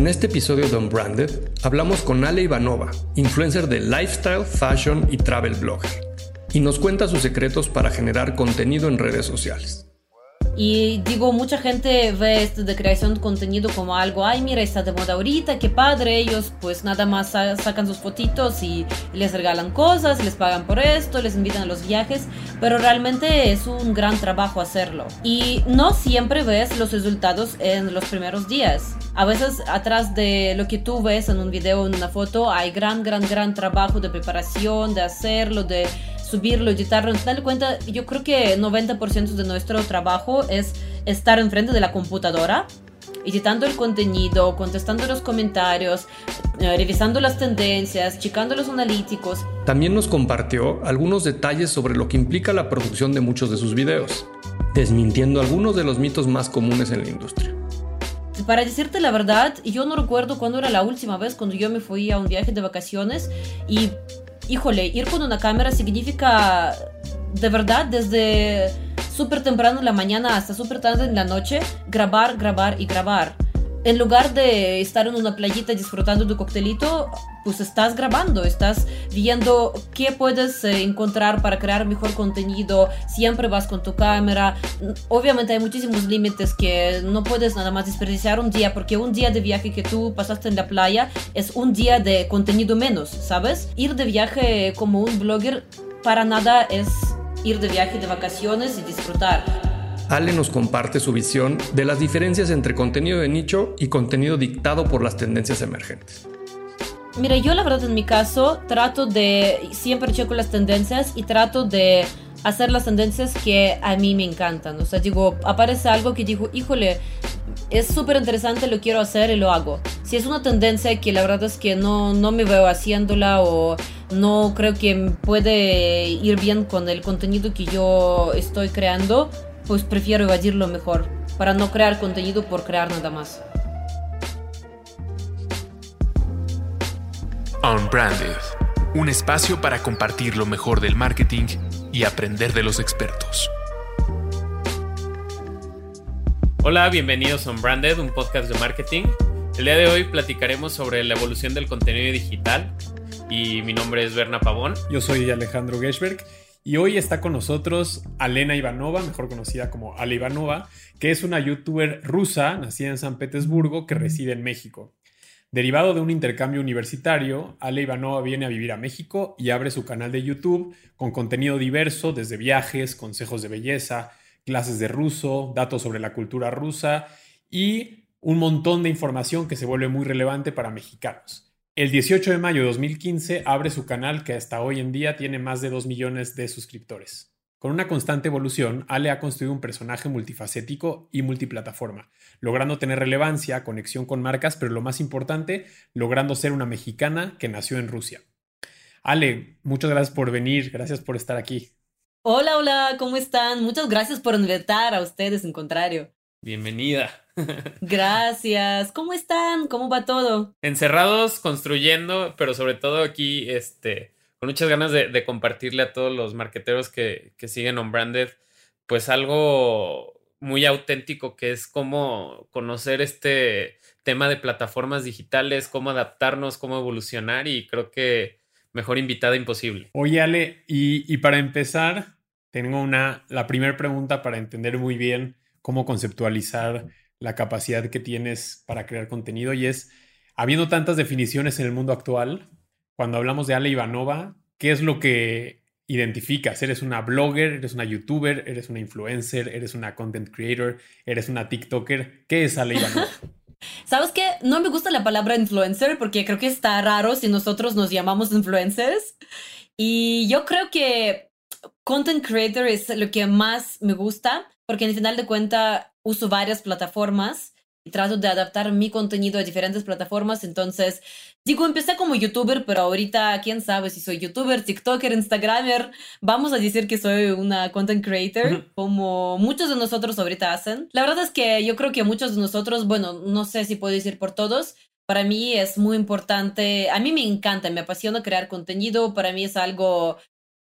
En este episodio de Unbranded hablamos con Ale Ivanova, influencer de lifestyle, fashion y travel blogger, y nos cuenta sus secretos para generar contenido en redes sociales. Y digo, mucha gente ve esto de creación de contenido como algo, ay, mira, está de moda ahorita, qué padre, ellos pues nada más sacan sus fotitos y les regalan cosas, les pagan por esto, les invitan a los viajes, pero realmente es un gran trabajo hacerlo. Y no siempre ves los resultados en los primeros días. A veces atrás de lo que tú ves en un video en una foto hay gran, gran, gran trabajo de preparación, de hacerlo, de subirlo, editarlo. Dale cuenta, yo creo que 90% de nuestro trabajo es estar enfrente de la computadora, editando el contenido, contestando los comentarios, eh, revisando las tendencias, checando los analíticos. También nos compartió algunos detalles sobre lo que implica la producción de muchos de sus videos, desmintiendo algunos de los mitos más comunes en la industria. Para decirte la verdad, yo no recuerdo cuándo era la última vez cuando yo me fui a un viaje de vacaciones y híjole, ir con una cámara significa de verdad desde súper temprano en la mañana hasta súper tarde en la noche, grabar, grabar y grabar en lugar de estar en una playita disfrutando tu coctelito, pues estás grabando, estás viendo qué puedes eh, encontrar para crear mejor contenido, siempre vas con tu cámara. Obviamente hay muchísimos límites que no puedes nada más desperdiciar un día, porque un día de viaje que tú pasaste en la playa es un día de contenido menos, ¿sabes? Ir de viaje como un blogger para nada es ir de viaje de vacaciones y disfrutar. Ale nos comparte su visión de las diferencias entre contenido de nicho y contenido dictado por las tendencias emergentes. Mira, yo la verdad en mi caso trato de, siempre checo las tendencias y trato de hacer las tendencias que a mí me encantan. O sea, digo, aparece algo que digo, híjole, es súper interesante, lo quiero hacer y lo hago. Si es una tendencia que la verdad es que no, no me veo haciéndola o no creo que puede ir bien con el contenido que yo estoy creando, pues prefiero evadirlo mejor, para no crear contenido por crear nada más. Unbranded, un espacio para compartir lo mejor del marketing y aprender de los expertos. Hola, bienvenidos a Unbranded, un podcast de marketing. El día de hoy platicaremos sobre la evolución del contenido digital y mi nombre es Berna Pavón. Yo soy Alejandro Geschberg y hoy está con nosotros Alena Ivanova, mejor conocida como Ale Ivanova, que es una youtuber rusa nacida en San Petersburgo que reside en México. Derivado de un intercambio universitario, Ale Ivanova viene a vivir a México y abre su canal de YouTube con contenido diverso desde viajes, consejos de belleza, clases de ruso, datos sobre la cultura rusa y un montón de información que se vuelve muy relevante para mexicanos. El 18 de mayo de 2015 abre su canal que hasta hoy en día tiene más de 2 millones de suscriptores. Con una constante evolución, Ale ha construido un personaje multifacético y multiplataforma, logrando tener relevancia, conexión con marcas, pero lo más importante, logrando ser una mexicana que nació en Rusia. Ale, muchas gracias por venir, gracias por estar aquí. Hola, hola, ¿cómo están? Muchas gracias por invitar a ustedes, en contrario. Bienvenida. Gracias. ¿Cómo están? ¿Cómo va todo? Encerrados, construyendo, pero sobre todo aquí, este, con muchas ganas de, compartirle a todos los marqueteros que, que siguen on branded, pues algo muy auténtico que es cómo conocer este tema de plataformas digitales, cómo adaptarnos, cómo evolucionar y creo que mejor invitada imposible. Oye, Ale, y, y para empezar, tengo una, la primera pregunta para entender muy bien cómo conceptualizar la capacidad que tienes para crear contenido y es, habiendo tantas definiciones en el mundo actual, cuando hablamos de Ale Ivanova, ¿qué es lo que identificas? ¿Eres una blogger? ¿Eres una youtuber? ¿Eres una influencer? ¿Eres una content creator? ¿Eres una TikToker? ¿Qué es Ale Ivanova? ¿Sabes qué? No me gusta la palabra influencer porque creo que está raro si nosotros nos llamamos influencers. Y yo creo que content creator es lo que más me gusta porque en final de cuentas uso varias plataformas y trato de adaptar mi contenido a diferentes plataformas. Entonces, digo, empecé como youtuber, pero ahorita, quién sabe si soy youtuber, TikToker, Instagramer. Vamos a decir que soy una content creator, como muchos de nosotros ahorita hacen. La verdad es que yo creo que muchos de nosotros, bueno, no sé si puedo decir por todos, para mí es muy importante, a mí me encanta, me apasiona crear contenido, para mí es algo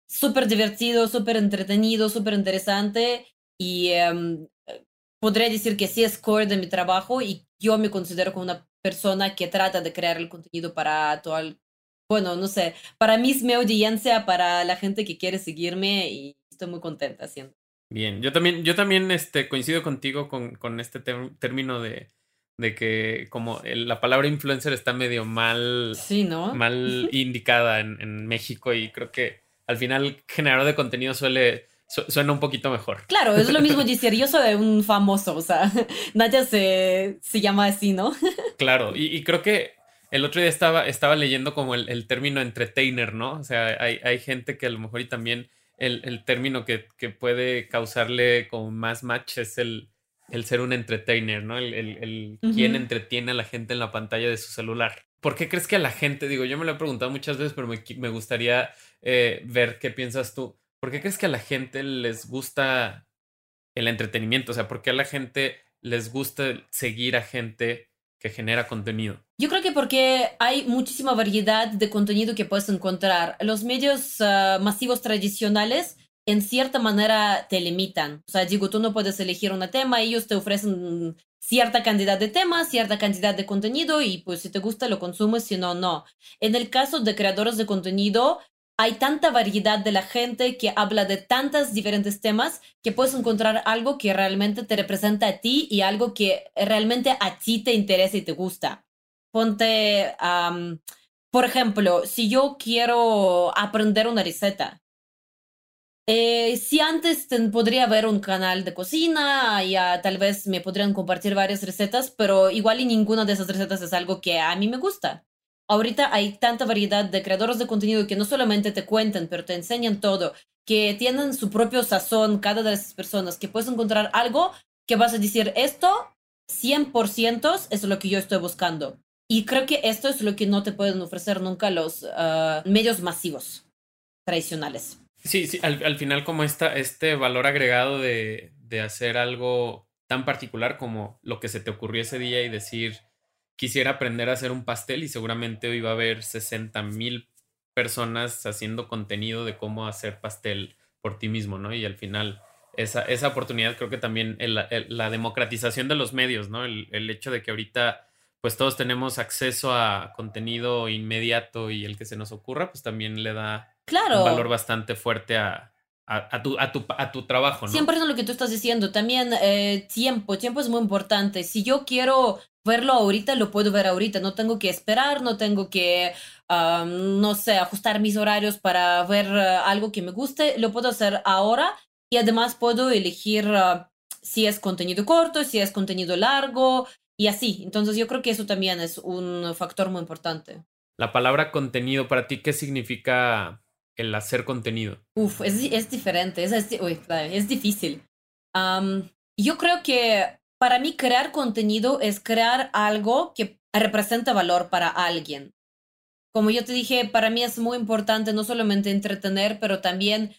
súper divertido, súper entretenido, súper interesante y em, podría decir que sí es core de mi trabajo y yo me considero como una persona que trata de crear el contenido para todo el, bueno, no sé, para mi audiencia, para la gente que quiere seguirme y estoy muy contenta haciendo. Bien, yo también, yo también este, coincido contigo con, con este término de, de que como la palabra influencer está medio mal, sí, ¿no? mal indicada en, en, México y creo que al final generador de contenido suele suena un poquito mejor. Claro, es lo mismo decir yo soy un famoso, o sea, nadie se, se llama así, ¿no? claro, y, y, creo que el otro día estaba, estaba leyendo como el, el, término entertainer, ¿no? O sea, hay, hay gente que a lo mejor y también el, el término que, que, puede causarle como más match es el, el ser un entertainer, ¿no? El, el, quien entretiene a la gente en la pantalla de su celular. ¿Por qué crees que a la gente, digo, yo me lo he preguntado muchas veces, pero me, me gustaría eh, ver qué piensas tú. ¿Por qué crees que a la gente les gusta el entretenimiento? O sea, ¿por qué a la gente les gusta seguir a gente que genera contenido? Yo creo que porque hay muchísima variedad de contenido que puedes encontrar. Los medios ah, masivos tradicionales en cierta manera te limitan. O sea, digo, tú no puedes elegir un tema, ellos te ofrecen cierta cantidad de temas, cierta cantidad de contenido y pues si te gusta lo consumes, si no, no. En el caso de creadores de contenido, hay tanta variedad de la gente que habla de tantos diferentes temas que puedes encontrar algo que realmente te representa a ti y algo que realmente a ti te interesa y te gusta. Ponte, por ejemplo, si yo quiero aprender una receta, eh, si antes podría haber un canal de cocina, ya tal vez me podrían compartir varias recetas, pero igual y ninguna de esas recetas es algo que a mí me gusta. Ahorita hay tanta variedad de creadores de contenido que no solamente te cuentan, pero te enseñan todo, que tienen su propio sazón cada de esas personas, que puedes encontrar algo que vas a decir, esto 100% es lo que yo estoy buscando. Y creo que esto es lo que no te pueden ofrecer nunca los ah, medios masivos tradicionales. Sí, sí, al, final como esta, este valor agregado de, de, hacer algo tan particular como lo que se te ocurrió ese día y decir, quisiera aprender a hacer un pastel y seguramente hoy va a haber 60 mil personas haciendo contenido de cómo hacer pastel por ti mismo, ¿no? Y al final esa, esa oportunidad creo que también la democratización de los medios, ¿no? El, el hecho de que ahorita pues todos tenemos acceso a contenido inmediato y el que se nos ocurra, pues también le da claro. un valor bastante fuerte a, a, tu, a, tu, a tu trabajo. ¿no? Siempre es lo que tú estás diciendo. También eh, tiempo, tiempo es muy importante. Si yo quiero verlo ahorita, lo puedo ver ahorita. No tengo que esperar, no tengo que, no sé, ajustar mis horarios para ver eh, algo que me guste. Lo puedo hacer ahora y además puedo elegir ah, si es contenido corto, si es contenido largo y así. Entonces yo creo que eso también es un factor muy importante. La palabra contenido para ti, ¿qué significa el hacer contenido? Uf, es, es diferente, es, es, es difícil. yo creo que para mí crear contenido es crear algo que representa valor para alguien. Como yo te dije, para mí es muy importante no solamente entretener, pero también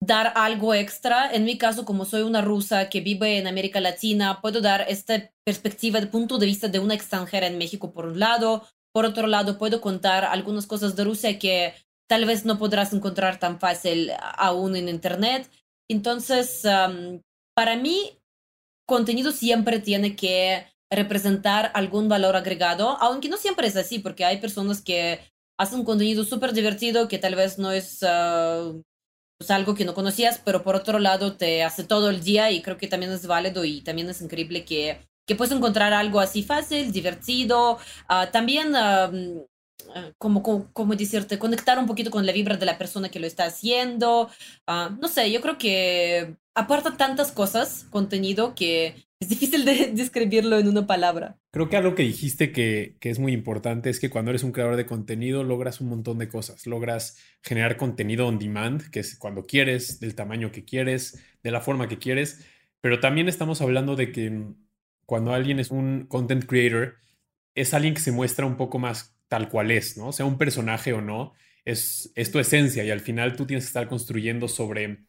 dar algo extra. En mi caso, como soy una rusa que vive en América Latina, puedo dar esta perspectiva de punto de vista de una extranjera en México por un lado. Por otro lado, puedo contar algunas cosas de Rusia que tal vez no podrás encontrar tan fácil aún en Internet. Entonces, para mí, contenido siempre tiene que representar algún valor agregado, aunque no siempre es así, porque hay personas que hacen contenido súper divertido que tal vez no es pues, algo que no conocías, pero por otro lado te hace todo el día y creo que también es válido y también es increíble que, que puedes encontrar algo así fácil, divertido. Ah, también, ah, como, como, decirte, conectar un poquito con la vibra de la persona que lo está haciendo. Ah, no sé, yo creo que aporta tantas cosas, contenido, que es difícil de describirlo en una palabra. Creo que algo que dijiste que, que, es muy importante es que cuando eres un creador de contenido logras un montón de cosas. Logras generar contenido on demand, que es cuando quieres, del tamaño que quieres, de la forma que quieres. Pero también estamos hablando de que cuando alguien es un content creator, es alguien que se muestra un poco más tal cual es, ¿no? Sea un personaje o no, es, es tu esencia y al final tú tienes que estar construyendo sobre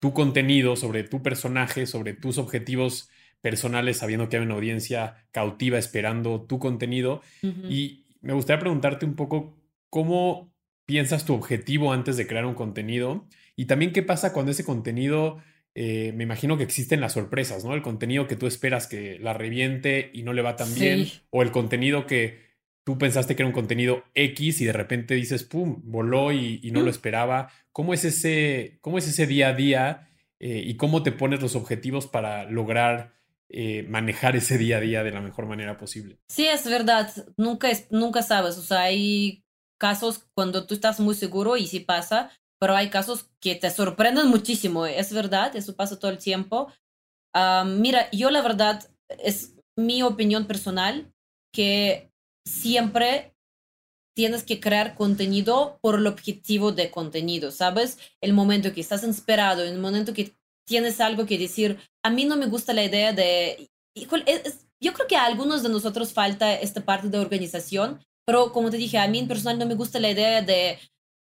tu contenido, sobre tu personaje, sobre tus objetivos personales, sabiendo que hay una audiencia cautiva esperando tu contenido. Y me gustaría preguntarte un poco cómo piensas tu objetivo antes de crear un contenido y también qué pasa cuando ese contenido eh, me imagino que existen las sorpresas, ¿no? El contenido que tú esperas que la reviente y no le va tan bien, o el contenido que tú pensaste que era un contenido X y de repente dices, ¡pum!, voló y, no lo esperaba. ¿Cómo es ese, cómo es ese día a día eh, y cómo te pones los objetivos para lograr eh, manejar ese día a día de la mejor manera posible? Sí, es verdad, nunca, nunca sabes, o sea, hay casos cuando tú estás muy seguro y sí pasa, pero hay casos que te sorprenden muchísimo, es verdad, eso pasa todo el tiempo. mira, yo la verdad, es mi opinión personal, que siempre tienes que crear contenido por el objetivo de contenido, ¿sabes? El momento que estás inspirado, el momento que tienes algo que decir, a mí no me gusta la idea de... yo creo que a algunos de nosotros falta esta parte de organización, pero como te dije, a mí en personal no me gusta la idea de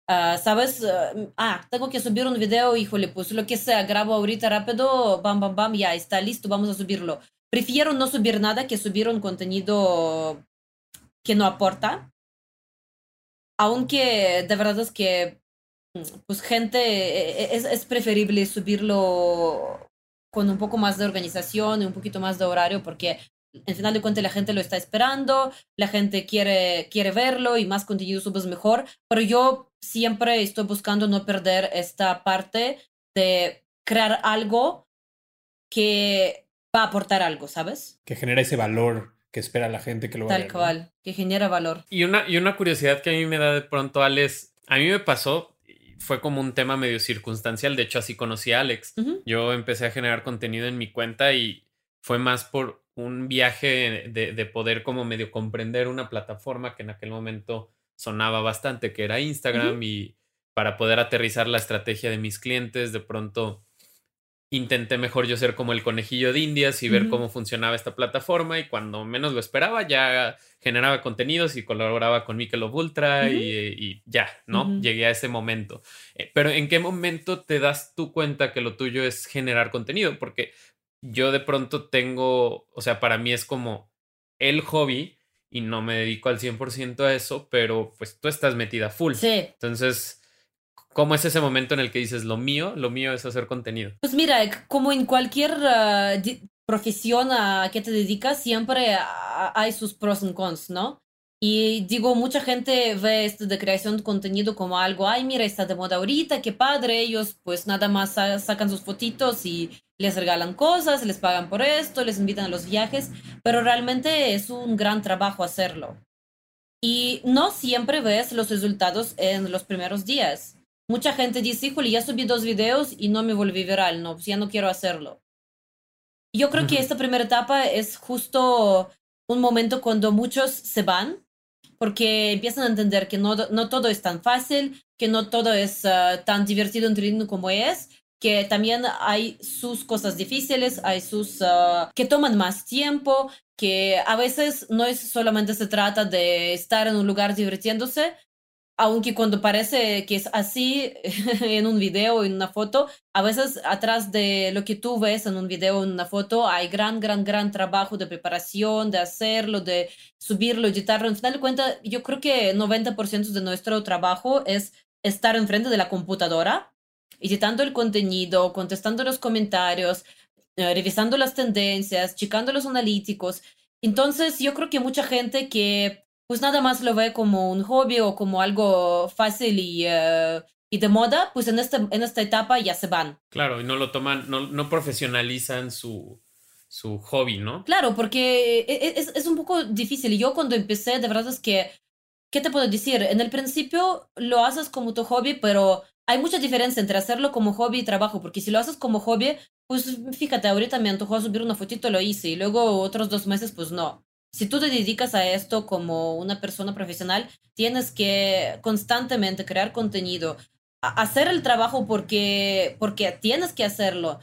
Ah, ¿Sabes? Ah, ah, tengo que subir un video, híjole, pues lo que sea, grabo ahorita rápido, bam, bam, bam, ya está listo, vamos a subirlo. Prefiero no subir nada que subir un contenido que no aporta. Aunque de verdad es que, pues gente, e, e, es, es preferible subirlo con un poco más de organización y un poquito más de horario porque en final de cuentas la gente lo está esperando, la gente quiere, quiere verlo y más contenido subes mejor, pero yo siempre estoy buscando no perder esta parte de crear algo que va a aportar algo, ¿sabes? Que genera ese valor que espera la gente que lo va a ver. Tal cual, que genera valor. Y una, y una curiosidad que a mí me da de pronto, Alex, a mí me pasó, fue como un tema medio circunstancial, de hecho así conocí a Alex. Yo empecé a generar contenido en mi cuenta y fue más por un viaje de, poder como medio comprender una plataforma que en aquel momento sonaba bastante, que era Instagram, y para poder aterrizar la estrategia de mis clientes, de pronto intenté mejor yo ser como el conejillo de indias y ver cómo funcionaba esta plataforma y cuando menos lo esperaba ya generaba contenidos y colaboraba con Michelob Ultra y, ya, ¿no? Llegué a ese momento. Eh, pero ¿en qué momento te das tú cuenta que lo tuyo es generar contenido? Porque yo de pronto tengo, o sea, para mí es como el hobby y no me dedico al 100% a eso, pero pues tú estás metida full. Sí. Entonces, ¿cómo es ese momento en el que dices lo mío? Lo mío es hacer contenido. Pues mira, como en cualquier ah, profesión a que te dedicas, siempre hay sus pros y cons, ¿no? Y digo, mucha gente ve esto de creación de contenido como algo, ay, mira, está de moda ahorita, qué padre, ellos pues nada más sacan sus fotitos y les regalan cosas, les pagan por esto, les invitan a los viajes, pero realmente es un gran trabajo hacerlo. Y no siempre ves los resultados en los primeros días. Mucha gente dice, híjole, ya subí dos videos y no me volví viral, no, pues ya no quiero hacerlo. Yo creo que esta primera etapa es justo un momento cuando muchos se van porque empiezan a entender que no, no todo es tan fácil, que no todo es uh, tan divertido, entretenido como es, que también hay sus cosas difíciles, hay sus uh, que toman más tiempo, que a veces no es solamente se trata de estar en un lugar divirtiéndose, aunque cuando parece que es así en un video o en una foto, a veces atrás de lo que tú ves en un video o en una foto hay gran, gran, gran trabajo de preparación, de hacerlo, de subirlo, editarlo. En final de cuentas, yo creo que 90% de nuestro trabajo es estar enfrente de la computadora, editando el contenido, contestando los comentarios, eh, revisando las tendencias, checando los analíticos. Entonces, yo creo que mucha gente que pues nada más lo ve como un hobby o como algo fácil y, eh, y de moda, pues en, este, en esta etapa ya se van. Claro, y no lo toman, no, no profesionalizan su, su hobby, ¿no? Claro, porque e, e, es, es un poco difícil. Yo cuando empecé, de verdad es que, ¿qué te puedo decir? En el principio lo haces como tu hobby, pero hay mucha diferencia entre hacerlo como hobby y trabajo, porque si lo haces como hobby, pues fíjate, ahorita me antojó subir una fotito, lo hice, y luego otros dos meses, pues no si tú te dedicas a esto como una persona profesional, tienes que constantemente crear contenido, hacer el trabajo porque, porque tienes que hacerlo.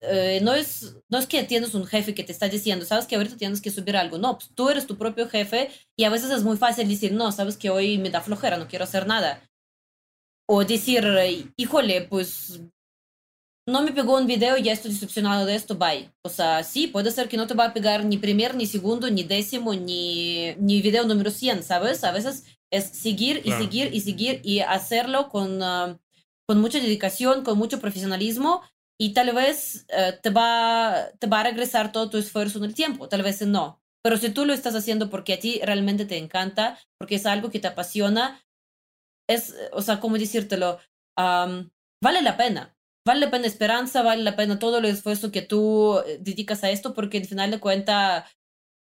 Eh, no, es, no es que tienes un jefe que te está diciendo, sabes que ahorita tienes que subir algo. No, pues tú eres tu propio jefe y a veces es muy fácil decir, no, sabes que hoy me da flojera, no quiero hacer nada. O decir, híjole, pues no me pegó un video y ya estoy decepcionado de esto, bye. O sea, sí, puede ser que no te va a pegar ni primer, ni segundo, ni décimo, ni, ni video número 100, ¿sabes? A veces es seguir y seguir y seguir y hacerlo con, ah, con mucha dedicación, con mucho profesionalismo y tal vez eh, te, va, te va a regresar todo tu esfuerzo en el tiempo, tal vez no. Pero si tú lo estás haciendo porque a ti realmente te encanta, porque es algo que te apasiona, es, o sea, ¿cómo decírtelo? vale la pena. Vale la pena esperanza, vale la pena todo el esfuerzo que tú eh, dedicas a esto, porque al final de cuentas,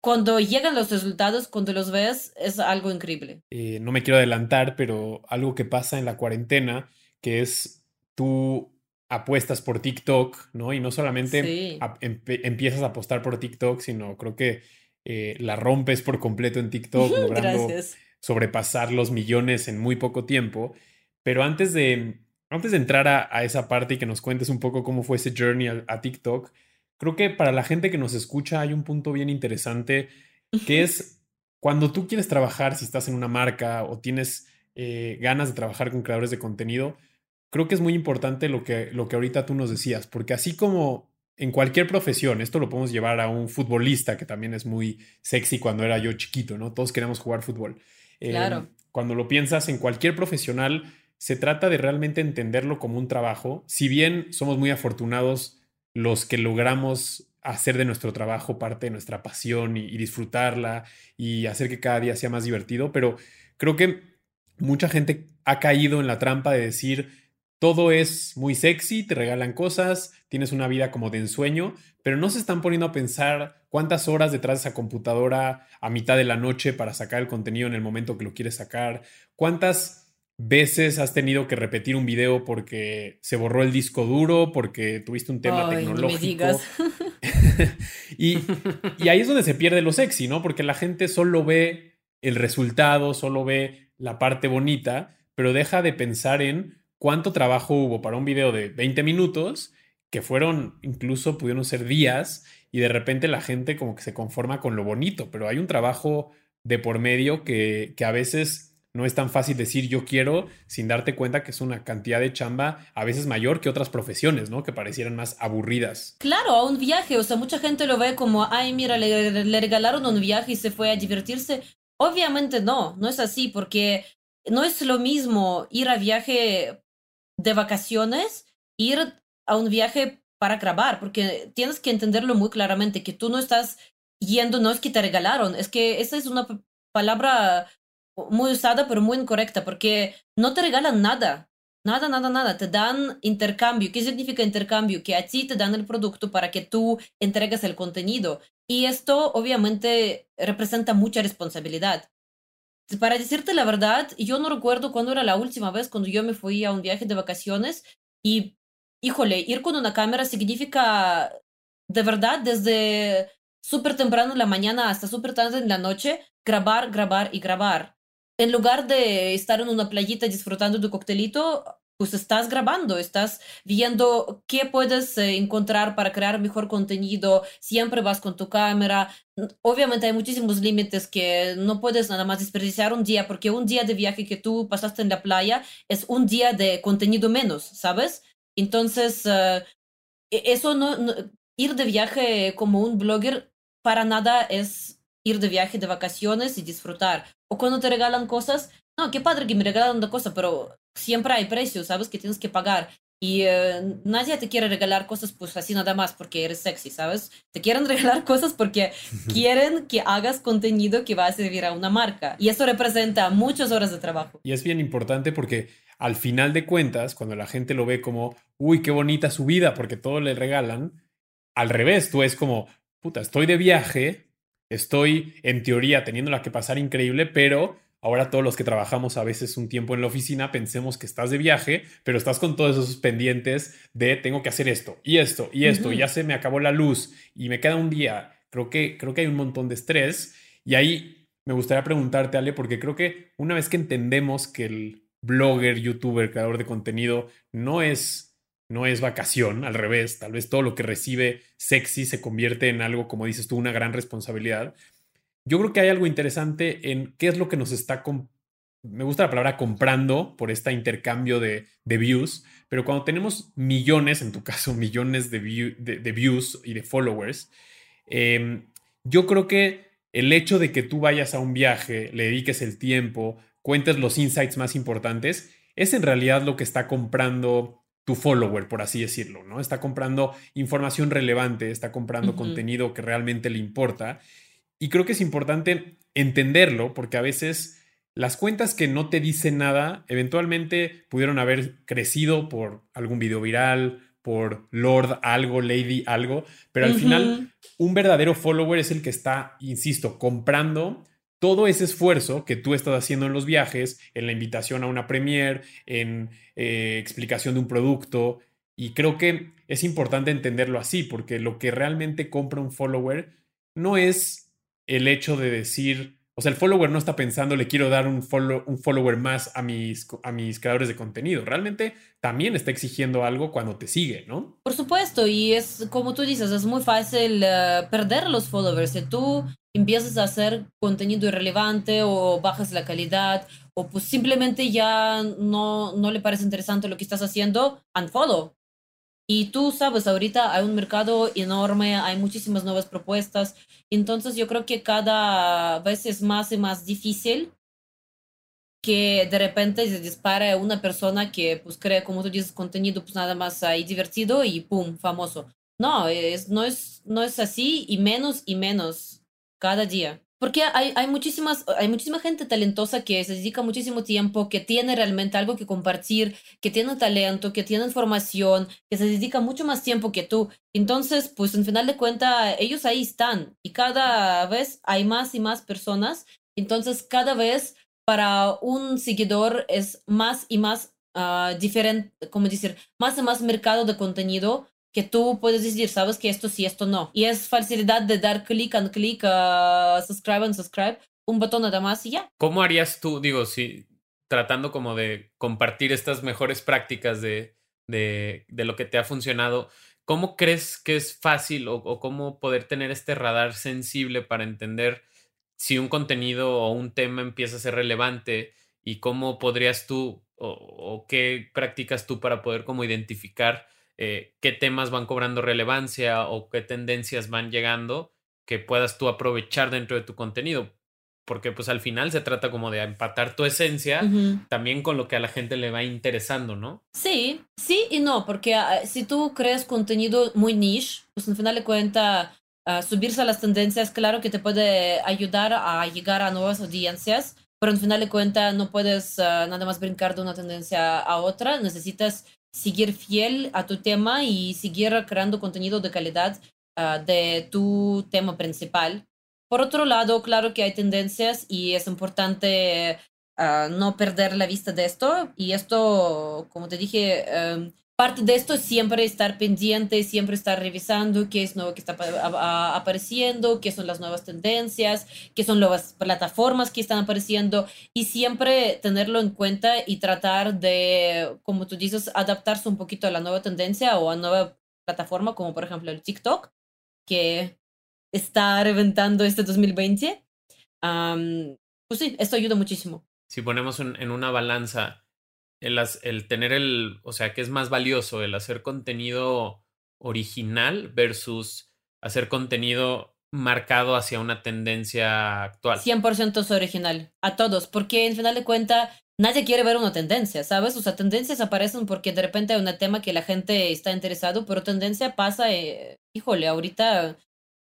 cuando llegan los resultados, cuando los ves, es algo increíble. Eh, no me quiero adelantar, pero algo que pasa en la cuarentena, que es tú apuestas por TikTok, ¿no? Y no solamente empiezas a apostar por TikTok, sino creo que eh, la rompes por completo en TikTok, logrando sobrepasar los millones en muy poco tiempo. Pero antes de, antes de entrar a, esa parte y que nos cuentes un poco cómo fue ese journey a, TikTok, creo que para la gente que nos escucha hay un punto bien interesante que es cuando tú quieres trabajar, si estás en una marca o tienes eh, ganas de trabajar con creadores de contenido, creo que es muy importante lo que, lo que ahorita tú nos decías, porque así como en cualquier profesión, esto lo podemos llevar a un futbolista que también es muy sexy cuando era yo chiquito, ¿no? Todos queremos jugar fútbol. Claro. Em, cuando lo piensas en cualquier profesional, se trata de realmente entenderlo como un trabajo. Si bien somos muy afortunados los que logramos hacer de nuestro trabajo parte de nuestra pasión y, disfrutarla y hacer que cada día sea más divertido, pero creo que mucha gente ha caído en la trampa de decir, todo es muy sexy, te regalan cosas, tienes una vida como de ensueño, pero no se están poniendo a pensar cuántas horas detrás de esa computadora a mitad de la noche para sacar el contenido en el momento que lo quieres sacar, cuántas veces has tenido que repetir un video porque se borró el disco duro, porque tuviste un tema tecnológico. y, y ahí es donde se pierde lo sexy, ¿no? Porque la gente solo ve el resultado, solo ve la parte bonita, pero deja de pensar en cuánto trabajo hubo para un video de 20 minutos, que fueron, incluso pudieron ser días, y de repente la gente como que se conforma con lo bonito, pero hay un trabajo de por medio que, que a veces no es tan fácil decir yo quiero sin darte cuenta que es una cantidad de chamba a veces mayor que otras profesiones, ¿no? Que parecieran más aburridas. Claro, a un viaje, o sea, mucha gente lo ve como, ay, mira, le, le regalaron un viaje y se fue a divertirse. Obviamente no, no es así, porque no es lo mismo ir a viaje de vacaciones, ir a un viaje para grabar, porque tienes que entenderlo muy claramente, que tú no estás yendo, no es que te regalaron, es que esa es una palabra muy usada, pero muy incorrecta, porque no te regalan nada. Nada, nada, nada. Te dan intercambio. ¿Qué significa intercambio? Que a ti te dan el producto para que tú entregues el contenido. Y esto obviamente representa mucha responsabilidad. Para decirte la verdad, yo no recuerdo cuándo era la última vez cuando yo me fui a un viaje de vacaciones y, híjole, ir con una cámara significa, de verdad, desde súper temprano en la mañana hasta súper tarde en la noche, grabar, grabar y grabar en lugar de estar en una playita disfrutando tu coctelito, pues estás grabando, estás viendo qué puedes eh, encontrar para crear mejor contenido, siempre vas con tu cámara. Obviamente hay muchísimos límites que no puedes nada más desperdiciar un día, porque un día de viaje que tú pasaste en la playa es un día de contenido menos, ¿sabes? Entonces, e-, eso no, ir de viaje como un blogger para nada es ir de viaje de vacaciones y disfrutar. O cuando te regalan cosas, no, qué padre que me regalan una cosa, pero siempre hay precios, ¿sabes? Que tienes que pagar. Y eh, nadie te quiere regalar cosas pues así nada más porque eres sexy, ¿sabes? Te quieren regalar cosas porque quieren que hagas contenido que va a servir a una marca. Y eso representa muchas horas de trabajo. Y es bien importante porque al final de cuentas, cuando la gente lo ve como, uy, qué bonita su vida porque todo le regalan, al revés, tú es como, puta, estoy de viaje, estoy en teoría teniéndola que pasar increíble, pero ahora todos los que trabajamos a veces un tiempo en la oficina pensemos que estás de viaje, pero estás con todos esos pendientes de tengo que hacer esto y esto y esto, y ya se me acabó la luz y me queda un día. Creo que, creo que hay un montón de estrés y ahí me gustaría preguntarte, Ale, porque creo que una vez que entendemos que el blogger, youtuber, creador de contenido no es no es vacación, al revés, tal vez todo lo que recibe sexy se convierte en algo, como dices tú, una gran responsabilidad. Yo creo que hay algo interesante en qué es lo que nos está, me gusta la palabra comprando por este intercambio de, views, pero cuando tenemos millones, en tu caso, millones de, views y de followers, em, yo creo que el hecho de que tú vayas a un viaje, le dediques el tiempo, cuentes los insights más importantes, es en realidad lo que está comprando tu follower, por así decirlo, ¿no? Está comprando información relevante, está comprando contenido que realmente le importa. Y creo que es importante entenderlo porque a veces las cuentas que no te dicen nada eventualmente pudieron haber crecido por algún video viral, por Lord algo, Lady algo, pero al final un verdadero follower es el que está, insisto, comprando todo ese esfuerzo que tú estás haciendo en los viajes, en la invitación a una premiere, en eh, explicación de un producto. Y creo que es importante entenderlo así, porque lo que realmente compra un follower no es el hecho de decir, o sea, el follower no está pensando, le quiero dar un, follow, un follower más a mis, a mis creadores de contenido. Realmente también está exigiendo algo cuando te sigue, ¿no? Por supuesto, y es como tú dices, es muy fácil eh, perder los followers. Si tú empiezas a hacer contenido irrelevante o bajas la calidad o pues simplemente ya no, no le parece interesante lo que estás haciendo, unfollow. Y tú sabes, ahorita hay un mercado enorme, hay muchísimas nuevas propuestas, entonces yo creo que cada vez es más y más difícil que de repente se dispare una persona que pues cree, como tú dices, contenido pues nada más ahí divertido y pum, famoso. No, es, no, es, no es así y menos y menos cada día. Porque hay, muchísimas, hay muchísima gente talentosa que se dedica muchísimo tiempo, que tiene realmente algo que compartir, que tiene talento, que tiene información, que se dedica mucho más tiempo que tú. Entonces, pues en final de cuentas, ellos ahí están y cada vez hay más y más personas. Entonces, cada vez para un seguidor es más y más uh, diferente, como decir, más y más mercado de contenido que tú puedes decir, sabes que esto sí, esto no. Y es facilidad de dar clic en clic, uh, subscribe and subscribe, un botón nada más y ya. ¿Cómo harías tú, digo, si tratando como de compartir estas mejores prácticas de, de, de lo que te ha funcionado, ¿cómo crees que es fácil o, o, cómo poder tener este radar sensible para entender si un contenido o un tema empieza a ser relevante y cómo podrías tú o, o qué practicas tú para poder como identificar eh, qué temas van cobrando relevancia o qué tendencias van llegando que puedas tú aprovechar dentro de tu contenido. Porque pues al final se trata como de empatar tu esencia también con lo que a la gente le va interesando, ¿no? Sí, sí y no, porque uh, si tú creas contenido muy niche, pues al final de cuentas uh, subirse a las tendencias, claro que te puede ayudar a llegar a nuevas audiencias, pero al final de cuentas no puedes uh, nada más brincar de una tendencia a otra, necesitas seguir fiel a tu tema y seguir creando contenido de calidad uh, de tu tema principal. Por otro lado, claro que hay tendencias y es importante uh, no perder la vista de esto. Y esto, como te dije, um, parte de esto es siempre estar pendiente, siempre estar revisando qué es nuevo que está apareciendo, qué son las nuevas tendencias, qué son las plataformas que están apareciendo y siempre tenerlo en cuenta y tratar de, como tú dices, adaptarse un poquito a la nueva tendencia o a nueva plataforma, como por ejemplo el TikTok, que está reventando este 2020. pues sí, esto ayuda muchísimo. Si ponemos en una balanza el, tener el, o sea, que es más valioso el hacer contenido original versus hacer contenido marcado hacia una tendencia actual. 100% es original, a todos, porque en final de cuentas nadie quiere ver una tendencia, ¿sabes? O sea, tendencias aparecen porque de repente hay un tema que la gente está interesado, pero tendencia pasa, eh, híjole, ahorita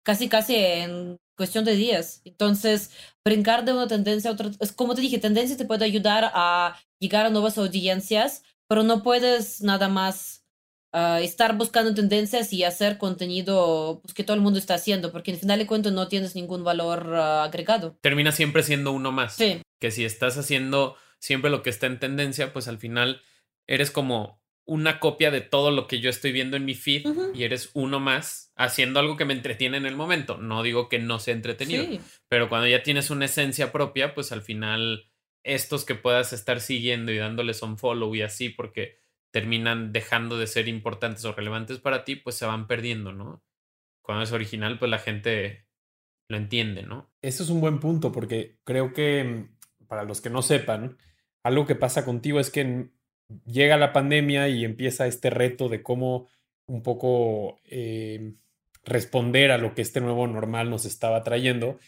casi casi en cuestión de días. Entonces, brincar de una tendencia a otra, es como te dije, tendencia te puede ayudar a llegar a nuevas audiencias, pero no puedes nada más uh, estar buscando tendencias y hacer contenido pues, que todo el mundo está haciendo, porque al final de cuentas no tienes ningún valor uh, agregado. Termina siempre siendo uno más. Sí. Que si estás haciendo siempre lo que está en tendencia, pues al final eres como una copia de todo lo que yo estoy viendo en mi feed y eres uno más haciendo algo que me entretiene en el momento. No digo que no sea entretenido, pero cuando ya tienes una esencia propia, pues al final estos que puedas estar siguiendo y dándoles un follow y así porque terminan dejando de ser importantes o relevantes para ti, pues se van perdiendo, ¿no? Cuando es original, pues la gente lo entiende, ¿no? Eso es un buen punto porque creo que mm, para los que no sepan, algo que pasa contigo es que llega la pandemia y empieza este reto de cómo un poco eh, responder a lo que este nuevo normal nos estaba trayendo.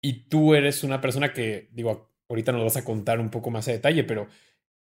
Y tú eres una persona que, digo, ahorita nos vas a contar un poco más a detalle, pero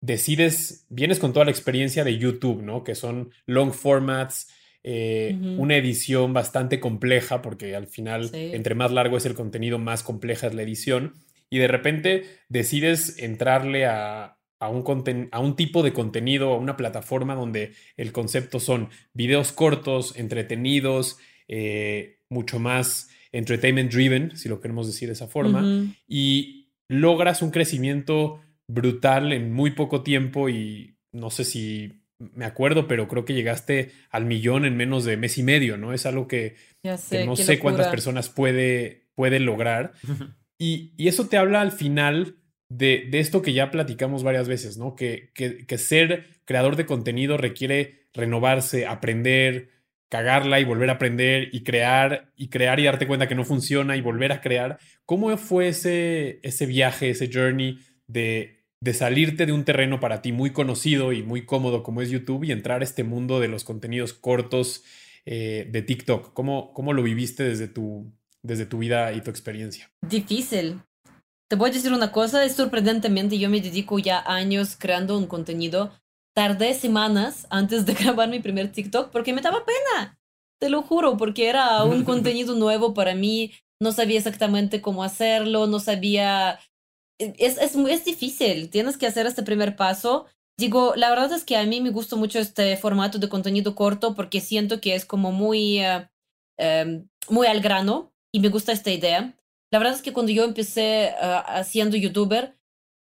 decides, vienes con toda la experiencia de YouTube, ¿no? Que son long formats, eh, una edición bastante compleja, porque al final, entre más largo es el contenido, más compleja es la edición. Y de repente decides entrarle a, un, a un tipo de contenido, a una plataforma donde el concepto son videos cortos, entretenidos, eh, mucho más entertainment driven, si lo queremos decir de esa forma, y logras un crecimiento brutal en muy poco tiempo y no sé si me acuerdo, pero creo que llegaste al millón en menos de mes y medio, ¿no? Es algo que, no sé cuántas personas puede, puede lograr. y, eso te habla al final de, esto que ya platicamos varias veces, ¿no? Que, que, ser creador de contenido requiere renovarse, aprender, cagarla y volver a aprender y crear y crear y darte cuenta que no funciona y volver a crear. ¿Cómo fue ese, ese viaje, ese journey de de salirte de un terreno para ti muy conocido y muy cómodo como es YouTube y entrar a este mundo de los contenidos cortos eh, de TikTok? ¿Cómo, ¿Cómo lo viviste desde tu, desde tu vida y tu experiencia? Difícil. Te voy a decir una cosa, sorprendentemente, yo me dedico ya años creando un contenido. Tardé semanas antes de grabar mi primer TikTok porque me daba pena. Te lo juro, porque era un contenido nuevo para mí. No sabía exactamente cómo hacerlo, no sabía es, es, es difícil, tienes que hacer este primer paso. Digo, la verdad es que a mí me gusta mucho este formato de contenido corto porque siento que es como muy, eh, em, muy al grano y me gusta esta idea. La verdad es que cuando yo empecé uh, haciendo youtuber,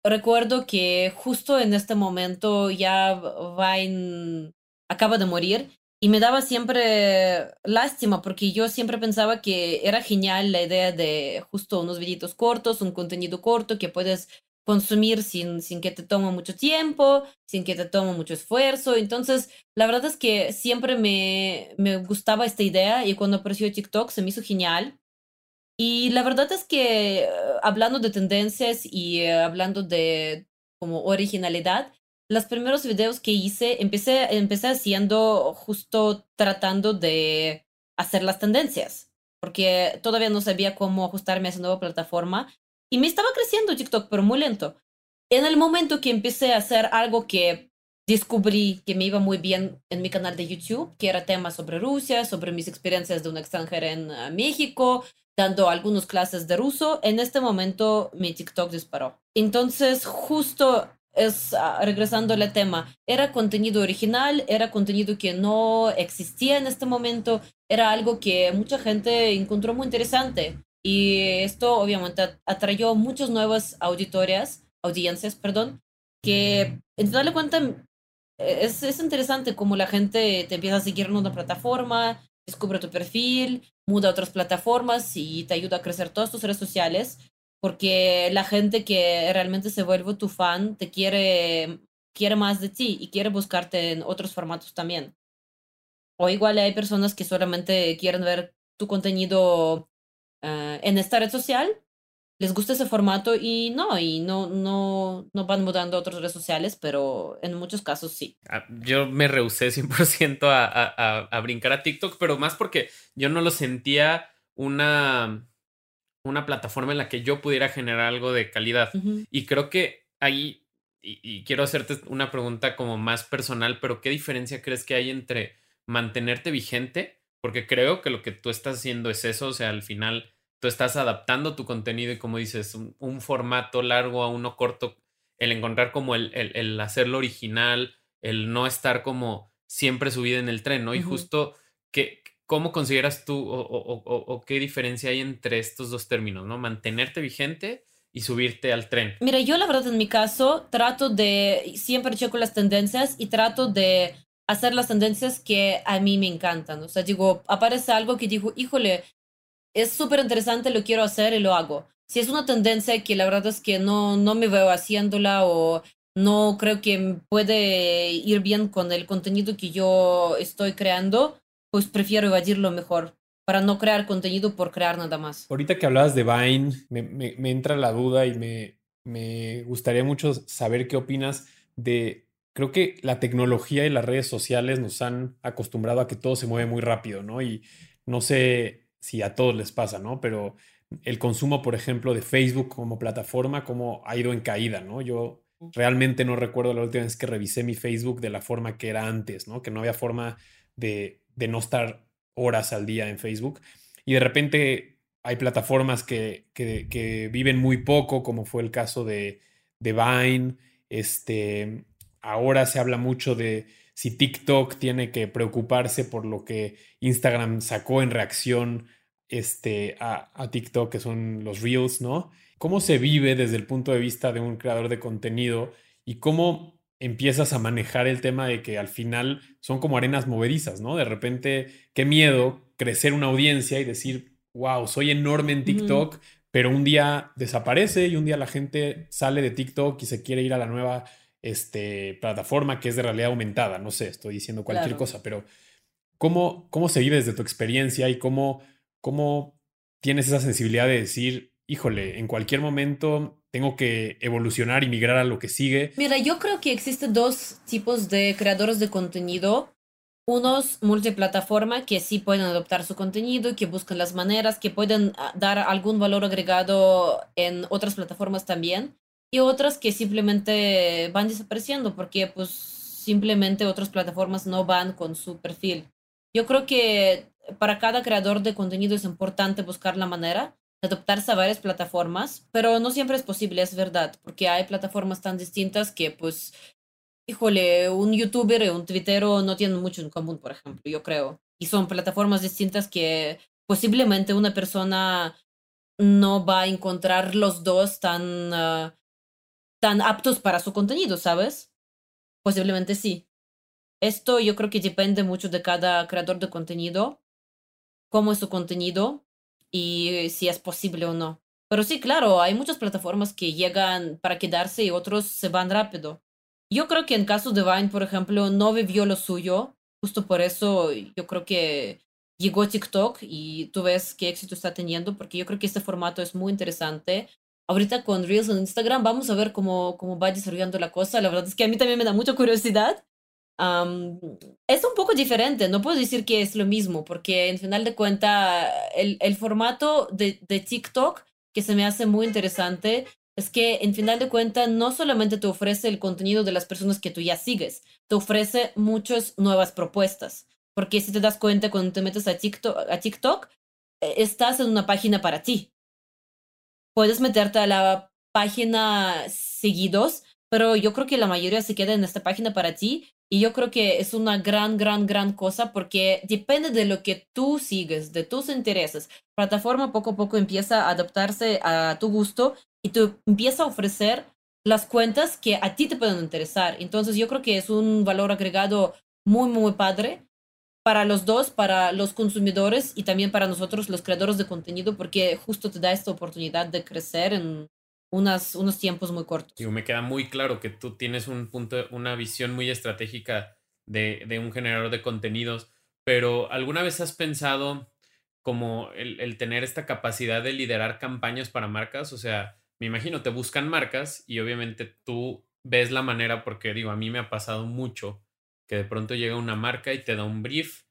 recuerdo que justo en este momento ya Vine acaba de morir y me daba siempre lástima porque yo siempre pensaba que era genial la idea de justo unos videitos cortos, un contenido corto que puedes consumir sin, sin que te tome mucho tiempo, sin que te tome mucho esfuerzo. Entonces, la verdad es que siempre me, me gustaba esta idea y cuando apareció TikTok se me hizo genial. Y la verdad es que hablando de tendencias y eh, hablando de como originalidad, los primeros videos que hice, empecé, empecé haciendo justo tratando de hacer las tendencias, porque todavía no sabía cómo ajustarme a esa nueva plataforma y me estaba creciendo TikTok, pero muy lento. En el momento que empecé a hacer algo que descubrí que me iba muy bien en mi canal de YouTube, que era temas sobre Rusia, sobre mis experiencias de una extranjera en ah, México, dando algunas clases de ruso, en este momento mi TikTok disparó. Entonces, justo es ah, regresando al tema, era contenido original, era contenido que no existía en este momento, era algo que mucha gente encontró muy interesante y esto obviamente atrayó muchas nuevas auditorias, audiencias, perdón, que en darle cuenta es, es interesante como la gente te empieza a seguir en una plataforma, descubre tu perfil, muda a otras plataformas y te ayuda a crecer todas tus redes sociales porque la gente que realmente se vuelve tu fan te quiere, quiere más de ti y quiere buscarte en otros formatos también. O igual hay personas que solamente quieren ver tu contenido eh, en esta red social, les gusta ese formato y no, y no, no, no van mudando a otras redes sociales, pero en muchos casos sí. Ah, yo me rehusé 100% a, a, a brincar a TikTok, pero más porque yo no lo sentía una una plataforma en la que yo pudiera generar algo de calidad. Y creo que ahí, y, quiero hacerte una pregunta como más personal, pero ¿qué diferencia crees que hay entre mantenerte vigente? Porque creo que lo que tú estás haciendo es eso, o sea, al final tú estás adaptando tu contenido y como dices, un, formato largo a uno corto, el encontrar como el, el, hacerlo original, el no estar como siempre subido en el tren, ¿no? Y justo que ¿Cómo consideras tú o, qué diferencia hay entre estos dos términos, ¿no? Mantenerte vigente y subirte al tren. Mira, yo la verdad en mi caso trato de, siempre checo las tendencias y trato de hacer las tendencias que a mí me encantan. O sea, digo, aparece algo que digo, híjole, es súper interesante, lo quiero hacer y lo hago. Si es una tendencia que la verdad es que no, no me veo haciéndola o no creo que puede ir bien con el contenido que yo estoy creando, pues prefiero evadirlo mejor para no crear contenido por crear nada más. Ahorita que hablabas de Vine, me, entra la duda y me, me gustaría mucho saber qué opinas de creo que la tecnología y las redes sociales nos han acostumbrado a que todo se mueve muy rápido, ¿no? Y no sé si a todos les pasa, ¿no? Pero el consumo, por ejemplo, de Facebook como plataforma, como ha ido en caída, ¿no? Yo realmente no recuerdo la última vez que revisé mi Facebook de la forma que era antes, ¿no? Que no había forma de, de no estar horas al día en Facebook. Y de repente hay plataformas que, que, que viven muy poco, como fue el caso de, de Vine. Este, ahora se habla mucho de si TikTok tiene que preocuparse por lo que Instagram sacó en reacción este, a, a TikTok, que son los Reels, ¿no? ¿Cómo se vive desde el punto de vista de un creador de contenido y cómo empiezas a manejar el tema de que al final son como arenas movedizas, ¿no? De repente, qué miedo crecer una audiencia y decir, wow, soy enorme en TikTok, pero un día desaparece y un día la gente sale de TikTok y se quiere ir a la nueva este, plataforma que es de realidad aumentada. No sé, estoy diciendo cualquier cosa, pero ¿cómo, ¿cómo se vive desde tu experiencia y cómo, cómo tienes esa sensibilidad de decir, híjole, en cualquier momento tengo que evolucionar y migrar a lo que sigue. Mira, yo creo que existen dos tipos de creadores de contenido. Unos multiplataforma que sí pueden adoptar su contenido, que buscan las maneras, que pueden ah, dar algún valor agregado en otras plataformas también. Y otras que simplemente van desapareciendo porque pues simplemente otras plataformas no van con su perfil. Yo creo que para cada creador de contenido es importante buscar la manera adoptarse a varias plataformas, pero no siempre es posible, es verdad, porque hay plataformas tan distintas que pues, híjole, un youtuber y un twittero no tienen mucho en común, por ejemplo, yo creo. Y son plataformas distintas que posiblemente una persona no va a encontrar los dos tan, ah, tan aptos para su contenido, ¿sabes? Posiblemente sí. Esto yo creo que depende mucho de cada creador de contenido, cómo es su contenido, y si es posible o no. Pero sí, claro, hay muchas plataformas que llegan para quedarse y otros se van rápido. Yo creo que en caso de Vine, por ejemplo, no vivió lo suyo. Justo por eso yo creo que llegó TikTok y tú ves qué éxito está teniendo, porque yo creo que este formato es muy interesante. Ahorita con Reels en Instagram vamos a ver cómo, cómo va desarrollando la cosa. La verdad es que a mí también me da mucha curiosidad es un poco diferente, no puedo decir que es lo mismo, porque en final de cuenta el, el formato de, de, TikTok que se me hace muy interesante es que en final de cuenta no solamente te ofrece el contenido de las personas que tú ya sigues, te ofrece muchas nuevas propuestas, porque si te das cuenta cuando te metes a TikTok, a TikTok e, estás en una página para ti. Puedes meterte a la página seguidos, pero yo creo que la mayoría se queda en esta página para ti y yo creo que es una gran, gran, gran cosa porque depende de lo que tú sigues, de tus intereses. Plataforma poco a poco empieza a adaptarse a tu gusto y tú empieza a ofrecer las cuentas que a ti te pueden interesar. Entonces yo creo que es un valor agregado muy, muy padre para los dos, para los consumidores y también para nosotros, los creadores de contenido, porque justo te da esta oportunidad de crecer en unas, unos tiempos muy cortos. Me queda muy claro que tú tienes un punto, una visión muy estratégica de, de un generador de contenidos, pero ¿alguna vez has pensado como el, el, tener esta capacidad de liderar campañas para marcas? O sea, me imagino, te buscan marcas y obviamente tú ves la manera, porque digo, a mí me ha pasado mucho que de pronto llega una marca y te da un brief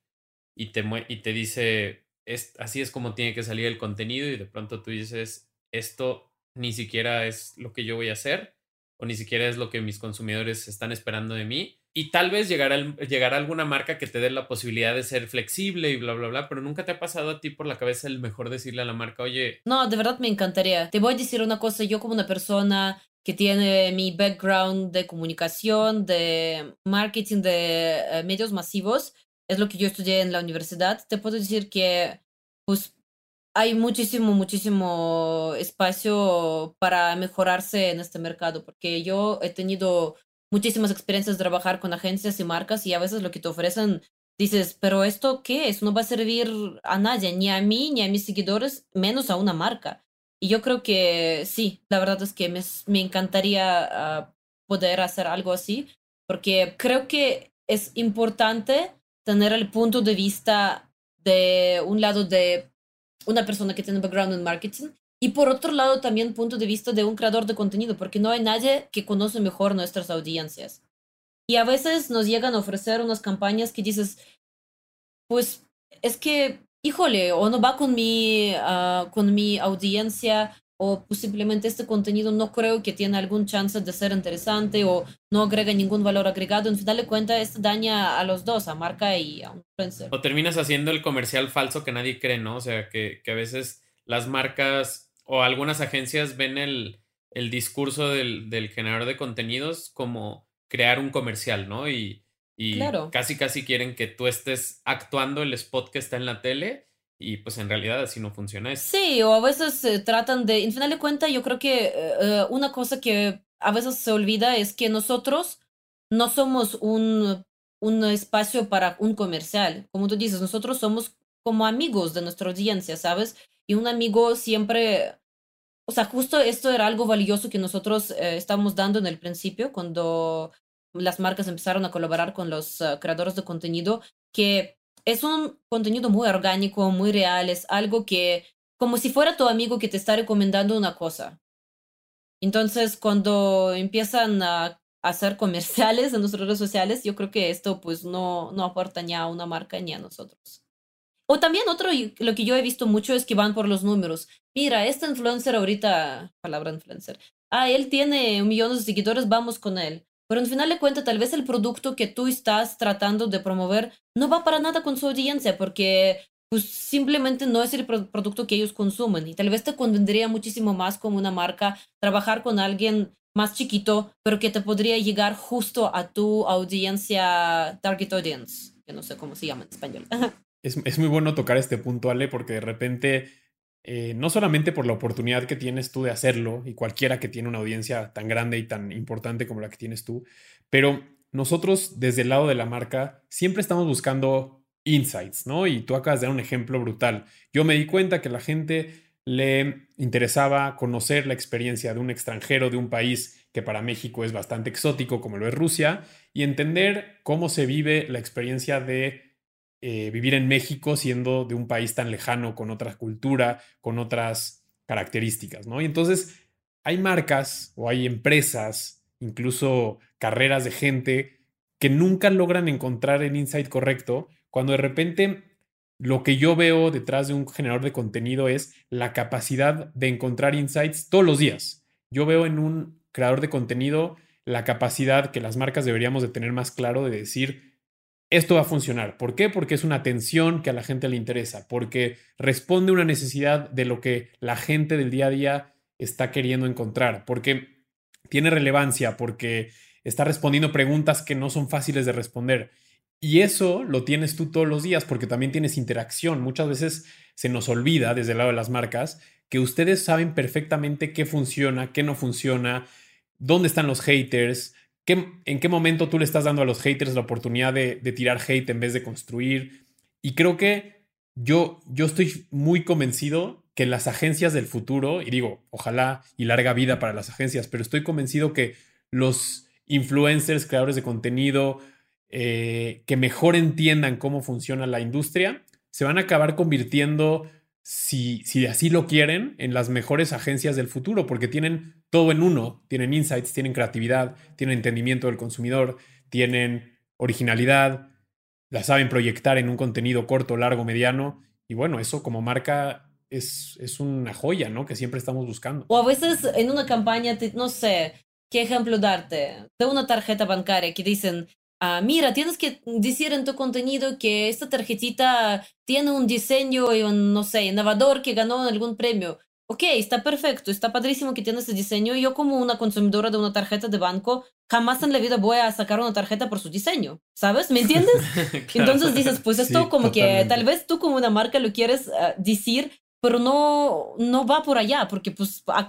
y te, y te dice, es, así es como tiene que salir el contenido y de pronto tú dices, esto ni siquiera es lo que yo voy a hacer o ni siquiera es lo que mis consumidores están esperando de mí. Y tal vez llegará, llegará alguna marca que te dé la posibilidad de ser flexible y bla, bla, bla, pero nunca te ha pasado a ti por la cabeza el mejor decirle a la marca, oye. No, de verdad me encantaría. Te voy a decir una cosa, yo como una persona que tiene mi background de comunicación, de marketing, de eh, medios masivos, es lo que yo estudié en la universidad, te puedo decir que pues hay muchísimo, muchísimo espacio para mejorarse en este mercado, porque yo he tenido muchísimas experiencias de trabajar con agencias y marcas y a veces lo que te ofrecen dices, pero esto qué es? No va a servir a nadie, ni a mí, ni a mis seguidores, menos a una marca. Y yo creo que sí, la verdad es que me, me encantaría ah, poder hacer algo así, porque creo que es importante tener el punto de vista de un lado de una persona que tiene background en marketing y por otro lado también punto de vista de un creador de contenido, porque no hay nadie que conoce mejor nuestras audiencias. Y a veces nos llegan a ofrecer unas campañas que dices, pues es que, híjole, o no va con mi, uh, con mi audiencia, o pues, simplemente este contenido no creo que tiene algún chance de ser interesante o no agrega ningún valor agregado. En final de cuentas, esto daña a los dos, a marca y a un influencer. O terminas haciendo el comercial falso que nadie cree, ¿no? O sea, que, que a veces las marcas o algunas agencias ven el, el discurso del, del, generador de contenidos como crear un comercial, ¿no? Y, y casi, casi quieren que tú estés actuando el spot que está en la tele y pues en realidad así no funciona eso. Sí, o a veces tratan de, en final de cuentas, yo creo que eh, eh, una cosa que a veces se olvida es que nosotros no somos un, un espacio para un comercial. Como tú dices, nosotros somos como amigos de nuestra audiencia, ¿sabes? Y un amigo siempre, o sea, justo esto era algo valioso que nosotros eh, estábamos dando en el principio, cuando las marcas empezaron a colaborar con los creadores de contenido, que es un contenido muy orgánico, muy real, es algo que, como si fuera tu amigo que te está recomendando una cosa. Entonces, cuando empiezan a hacer comerciales en nuestras redes sociales, yo creo que esto pues no, no aporta ni a una marca ni a nosotros. O también otro, lo que yo he visto mucho es que van por los números. Mira, este influencer ahorita, palabra influencer, ah, él tiene millón de seguidores, vamos con él. Pero al final de cuentas, tal vez el producto que tú estás tratando de promover no va para nada con su audiencia porque pues simplemente no es el producto que ellos consumen y tal vez te convendría muchísimo más como una marca trabajar con alguien más chiquito, pero que te podría llegar justo a tu audiencia, target audience, que no sé cómo se llama en español. Es, es muy bueno tocar este punto, Ale, porque de repente eh, no solamente por la oportunidad que tienes tú de hacerlo y cualquiera que tiene una audiencia tan grande y tan importante como la que tienes tú, pero nosotros desde el lado de la marca siempre estamos buscando insights, ¿no? Y tú acabas de dar un ejemplo brutal. Yo me di cuenta que la gente le interesaba conocer la experiencia de un extranjero de un país que para México es bastante exótico como lo es Rusia y entender cómo se vive la experiencia de eh, vivir en México siendo de un país tan lejano, con otra cultura, con otras características, ¿no? Y entonces hay marcas o hay empresas, incluso carreras de gente que nunca logran encontrar el insight correcto cuando de repente lo que yo veo detrás de un generador de contenido es la capacidad de encontrar insights todos los días. Yo veo en un creador de contenido la capacidad que las marcas deberíamos de tener más claro de decir, esto va a funcionar. ¿Por qué? Porque es una atención que a la gente le interesa, porque responde a una necesidad de lo que la gente del día a día está queriendo encontrar, porque tiene relevancia, porque está respondiendo preguntas que no son fáciles de responder. Y eso lo tienes tú todos los días porque también tienes interacción. Muchas veces se nos olvida desde el lado de las marcas que ustedes saben perfectamente qué funciona, qué no funciona, dónde están los haters, ¿En qué momento tú le estás dando a los haters la oportunidad de, tirar hate en vez de construir? Y creo que yo, yo estoy muy convencido que las agencias del futuro, y digo, ojalá y larga vida para las agencias, pero estoy convencido que los influencers, creadores de contenido, eh, que mejor entiendan cómo funciona la industria, se van a acabar convirtiendo si, si así lo quieren, en las mejores agencias del futuro, porque tienen todo en uno, tienen insights, tienen creatividad, tienen entendimiento del consumidor, tienen originalidad, la saben proyectar en un contenido corto, largo, mediano, y bueno, eso como marca es, es una joya, ¿no? Que siempre estamos buscando. O a veces en una campaña, no sé, ¿qué ejemplo darte? De una tarjeta bancaria que dicen, Ah, mira, tienes que decir en tu contenido que esta tarjetita tiene un diseño, no sé, innovador que ganó algún premio. Ok, está perfecto, está padrísimo que tiene ese diseño. Yo como una consumidora de una tarjeta de banco, jamás en la vida voy a sacar una tarjeta por su diseño, ¿sabes? ¿Me entiendes? Entonces dices, pues esto como que tal vez tú como una marca lo quieres ah, decir, pero no, no va por allá, porque pues a,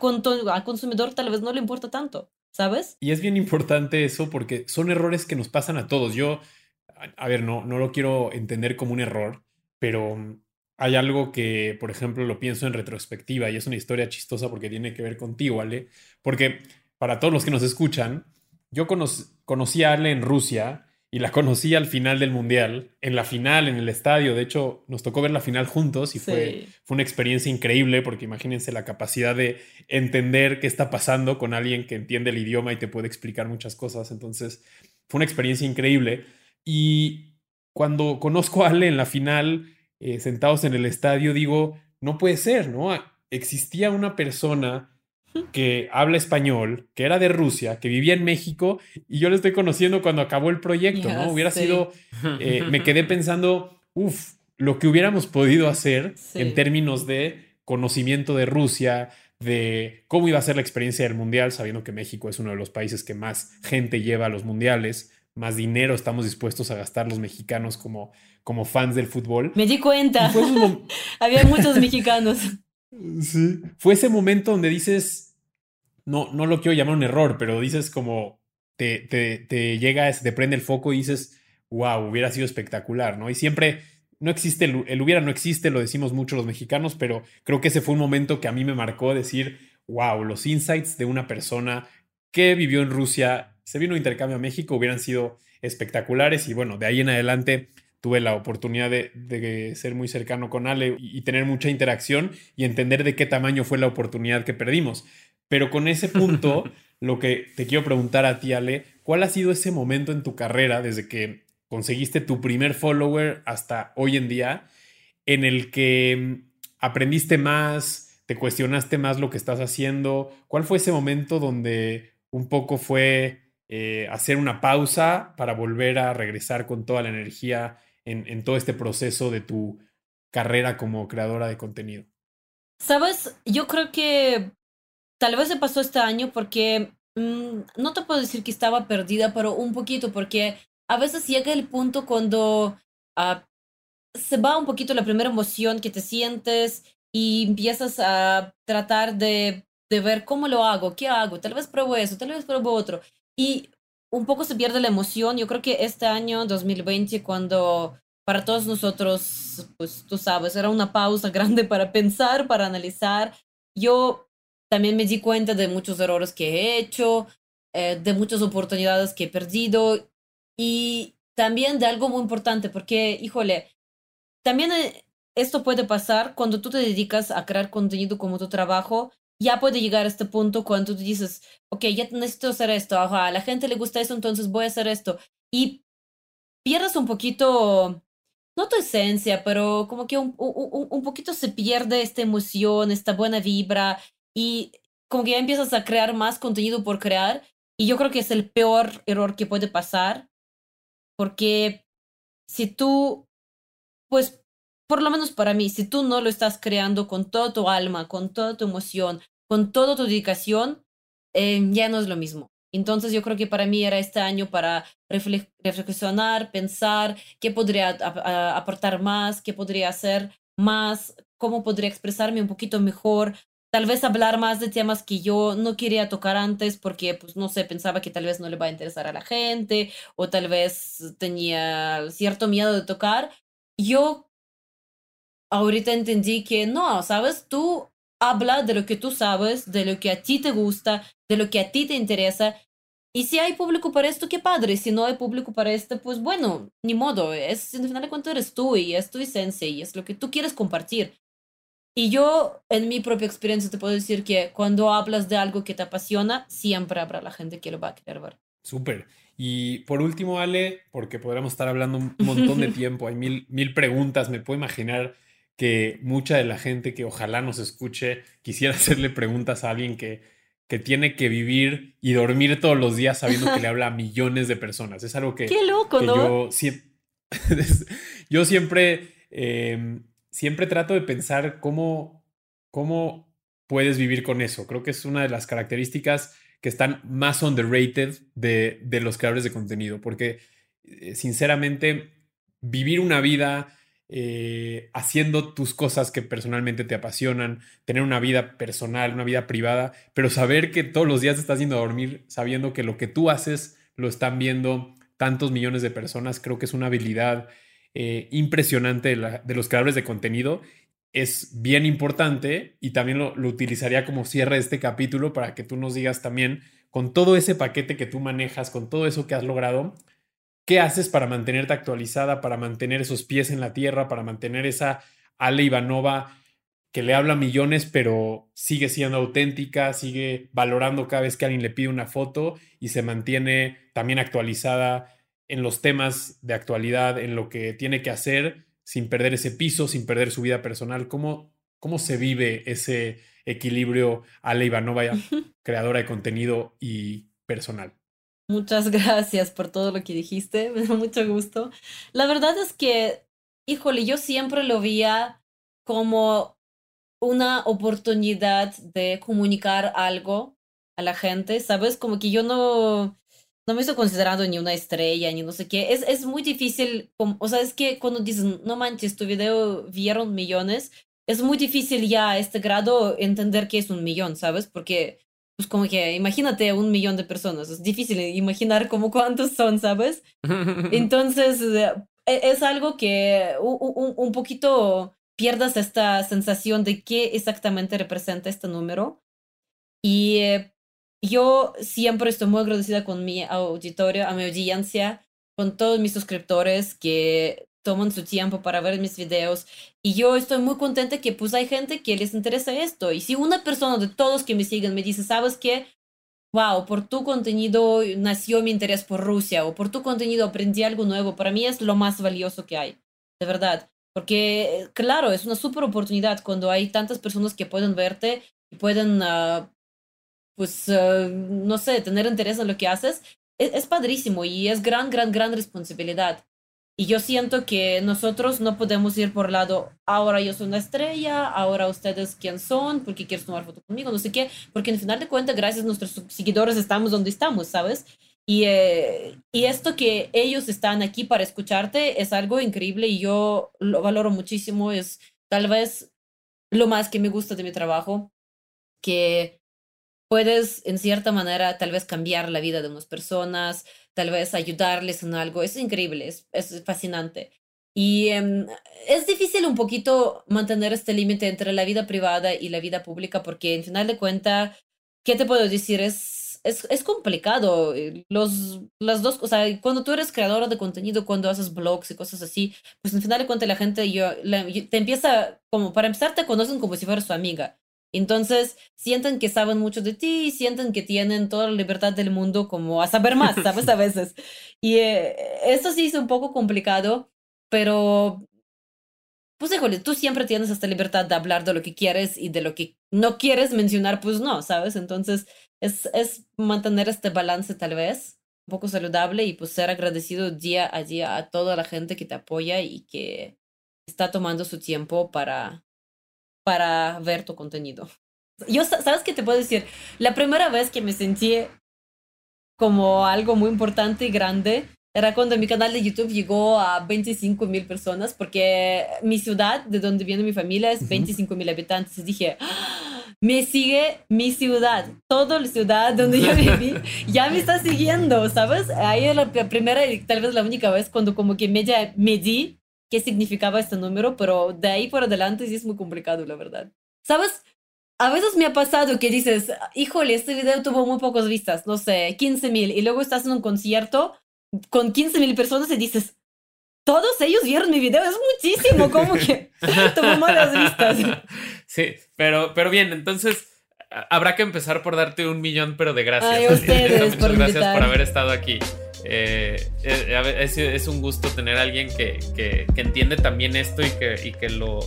a consumidor tal vez no le importa tanto. ¿sabes? Y es bien importante eso porque son errores que nos pasan a todos. Yo, a ver, no, no lo quiero entender como un error, pero hay algo que, por ejemplo, lo pienso en retrospectiva y es una historia chistosa porque tiene que ver contigo, ¿vale? Porque para todos los que nos escuchan, yo conocí a Ale en Rusia y la conocí al final del Mundial, en la final, en el estadio. De hecho, nos tocó ver la final juntos y fue, fue una experiencia increíble porque imagínense la capacidad de entender qué está pasando con alguien que entiende el idioma y te puede explicar muchas cosas. Entonces, fue una experiencia increíble. Y cuando conozco a Ale en la final, eh, sentados en el estadio, digo, no puede ser, ¿no? existía una persona que habla español, que era de Rusia, que vivía en México, y yo le estoy conociendo cuando acabó el proyecto, ¿no? Hubiera sido, eh, me quedé pensando, uff, lo que hubiéramos podido hacer Sí. en términos de conocimiento de Rusia, de cómo iba a ser la experiencia del Mundial, sabiendo que México es uno de los países que más gente lleva a los Mundiales, más dinero estamos dispuestos a gastar los mexicanos como, como fans del fútbol. Me di cuenta. Esos Había muchos mexicanos. Sí. Fue ese momento donde dices, no, no lo quiero llamar un error, pero dices como, te, te, te llega, te prende el foco y dices, wow, hubiera sido espectacular, ¿no? Y siempre, no existe, el, el hubiera no existe, lo decimos mucho los mexicanos, pero creo que ese fue un momento que a mí me marcó decir, wow, los insights de una persona que vivió en Rusia, se vino intercambio a México, hubieran sido espectaculares y bueno, de ahí en adelante tuve la oportunidad de, de ser muy cercano con Ale y, y tener mucha interacción y entender de qué tamaño fue la oportunidad que perdimos. Pero con ese punto, lo que te quiero preguntar a ti, Ale, ¿cuál ha sido ese momento en tu carrera desde que conseguiste tu primer follower hasta hoy en día en el que mm, aprendiste más, te cuestionaste más lo que estás haciendo? ¿Cuál fue ese momento donde un poco fue eh, hacer una pausa para volver a regresar con toda la energía en, todo este proceso de tu carrera como creadora de contenido? Sabes, yo creo que tal vez se pasó este año porque mm, no te puedo decir que estaba perdida, pero un poquito, porque a veces llega el punto cuando ah, se va un poquito la primera emoción que te sientes y empiezas a tratar de, de ver cómo lo hago, qué hago, tal vez pruebo eso, tal vez pruebo otro. Y un poco se pierde la emoción. Yo creo que este año 2020, cuando para todos nosotros, pues tú sabes, era una pausa grande para pensar, para analizar. Yo también me di cuenta de muchos errores que he hecho, eh, de muchas oportunidades que he perdido y también de algo muy importante, porque, híjole, también eh, esto puede pasar cuando tú te dedicas a crear contenido como tu trabajo. Ya puede llegar a este punto cuando tú dices, ok, ya necesito hacer esto, ajá, a la gente le gusta eso, entonces voy a hacer esto. Y pierdes un poquito, no tu esencia, pero como que un, un, un poquito se pierde esta emoción, esta buena vibra y como que ya empiezas a crear más contenido por crear. Y yo creo que es el peor error que puede pasar, porque si tú, pues, por lo menos para mí, si tú no lo estás creando con toda tu alma, con toda tu emoción, con toda tu dedicación, eh, ya no es lo mismo. Entonces yo creo que para mí era este año para refle- reflexionar, pensar qué podría aportar más, qué podría hacer más, cómo podría expresarme un poquito mejor, tal vez hablar más de temas que yo no quería tocar antes porque, pues, no sé, pensaba que tal vez no le va a interesar a la gente o tal vez tenía cierto miedo de tocar. Yo ahorita entendí que no, ¿sabes? Tú habla de lo que tú sabes, de lo que a ti te gusta, de lo que a ti te interesa. Y si hay público para esto, qué padre. Si no hay público para esto, pues bueno, ni modo. Es, al final de cuentas eres tú y es tu esencia y es lo que tú quieres compartir. Y yo, en mi propia experiencia, te puedo decir que cuando hablas de algo que te apasiona, siempre habrá la gente que lo va a querer ver. Súper. Y por último, Ale, porque podríamos estar hablando un montón de tiempo, hay mil, mil preguntas, me puedo imaginar que mucha de la gente que ojalá nos escuche quisiera hacerle preguntas a alguien que, que tiene que vivir y dormir todos los días sabiendo que le habla a millones de personas. Es algo que, Qué loco, que ¿no? yo, siem- yo siempre, eh, siempre trato de pensar cómo, cómo puedes vivir con eso. Creo que es una de las características que están más underrated de, de los creadores de contenido, porque eh, sinceramente vivir una vida eh, haciendo tus cosas que personalmente te apasionan, tener una vida personal, una vida privada, pero saber que todos los días te estás yendo a dormir sabiendo que lo que tú haces lo están viendo tantos millones de personas, creo que es una habilidad eh, impresionante de, los creadores de contenido. Es bien importante y también lo, lo utilizaría como cierre de este capítulo para que tú nos digas también, con todo ese paquete que tú manejas, con todo eso que has logrado, ¿Qué haces para mantenerte actualizada, para mantener esos pies en la tierra, para mantener esa Ale Ivanova que le habla millones, pero sigue siendo auténtica, sigue valorando cada vez que alguien le pide una foto y se mantiene también actualizada en los temas de actualidad, en lo que tiene que hacer, sin perder ese piso, sin perder su vida personal? ¿Cómo ¿Cómo se vive ese equilibrio Ale Ivanova, creadora de contenido y personal? Muchas gracias por todo lo que dijiste, me da mucho gusto. La verdad es que, híjole, yo siempre lo veía como una oportunidad de comunicar algo a la gente, ¿sabes? Como que yo no, no me estoy considerando ni una estrella, ni no sé qué. Es, es muy difícil, o sea, es que cuando dicen, no manches, tu video vieron millones, es muy difícil ya a este grado entender qué es un millón, ¿sabes? Porque, pues como que, imagínate un millón de personas, es difícil imaginar como cuántos son, ¿sabes? Entonces, eh, e, es algo que un, poquito pierdas esta sensación de qué exactamente representa este número. Y eh, yo siempre estoy muy agradecida con mi auditorio, a mi audiencia, con todos mis suscriptores que toman su tiempo para ver mis videos. Y yo estoy muy contenta que pues hay gente que les interesa esto. Y si una persona de todos que me siguen me dice, ¿sabes qué? Wow, por tu contenido nació mi interés por Rusia o por tu contenido aprendí algo nuevo. Para mí es lo más valioso que hay, de verdad. Porque, claro, es una súper oportunidad cuando hay tantas personas que pueden verte y pueden uh, pues, uh, no sé, tener interés en lo que haces, es, es, padrísimo y es gran, gran, gran responsabilidad. Y yo siento que nosotros no podemos ir por lado, ahora yo soy una estrella, ahora ustedes quién son, porque quieres tomar foto conmigo, no sé qué, porque en final de cuentas, gracias a nuestros seguidores estamos donde estamos, ¿sabes? Y, eh, y esto que ellos están aquí para escucharte es algo increíble y yo lo valoro muchísimo, es tal vez lo más que me gusta de mi trabajo, que puedes en cierta manera tal vez cambiar la vida de unas personas, tal vez ayudarles en algo. Es increíble, es, es fascinante. Y em, es difícil un poquito mantener este límite entre la vida privada y la vida pública porque en final de cuentas, ¿qué te puedo decir? Es, es, es complicado. Eh, los, las dos, o sea, cuando tú eres creadora de contenido, cuando haces blogs y cosas así, pues en final de cuentas la gente yo, te empieza, como para empezar, te conocen como si fueras su amiga. Entonces, sienten que saben mucho de ti y sienten que tienen toda la libertad del mundo como a saber más, ¿sabes? A veces. Y eh, eso sí es un poco complicado, pero, pues híjole, tú siempre tienes esta libertad de hablar de lo que quieres y de lo que no quieres mencionar, pues no, ¿sabes? Entonces, es, es mantener este balance tal vez, un poco saludable y pues ser agradecido día a día a toda la gente que te apoya y que está tomando su tiempo para para ver tu contenido. Yo, ¿sabes qué te puedo decir? La primera vez que me sentí como algo muy importante y grande era cuando mi canal de YouTube llegó a 25 mil personas, porque mi ciudad, de donde viene mi familia, es 25 mil habitantes. Y dije, ¡Ah! me sigue mi ciudad, toda la ciudad donde yo viví, ya me está siguiendo, ¿sabes? Ahí es la primera y tal vez la única vez cuando como que me, me di qué significaba este número, pero de ahí por adelante sí es muy complicado, la verdad. ¿Sabes? A veces me ha pasado que dices, híjole, este video tuvo muy pocas vistas, no sé, 15 mil, y luego estás en un concierto con 15 mil personas y dices, todos ellos vieron mi video, es muchísimo, como que tuvo malas vistas. Sí, pero, pero bien, entonces habrá que empezar por darte un millón, pero de gracias. Ay, ustedes, por gracias por haber estado aquí. Eh, eh es, un gusto tener a alguien que, que, entiende también esto y que, y que, lo,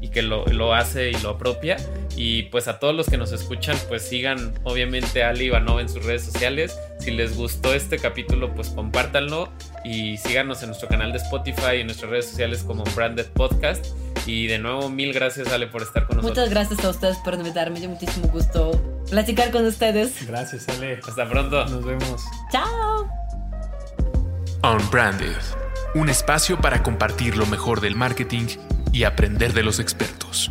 y que lo, lo, hace y lo apropia. Y pues a todos los que nos escuchan, pues sigan obviamente a Ali Ivanova en sus redes sociales. Si les gustó este capítulo, pues compártanlo y síganos en nuestro canal de Spotify y en nuestras redes sociales como Branded Podcast. Y de nuevo, mil gracias, Ale, por estar con nosotros. Muchas gracias a ustedes por invitarme. Me dio muchísimo gusto platicar con ustedes. Gracias, Ale. Hasta pronto. Nos vemos. Chao. Unbranded, un espacio para compartir lo mejor del marketing y aprender de los expertos.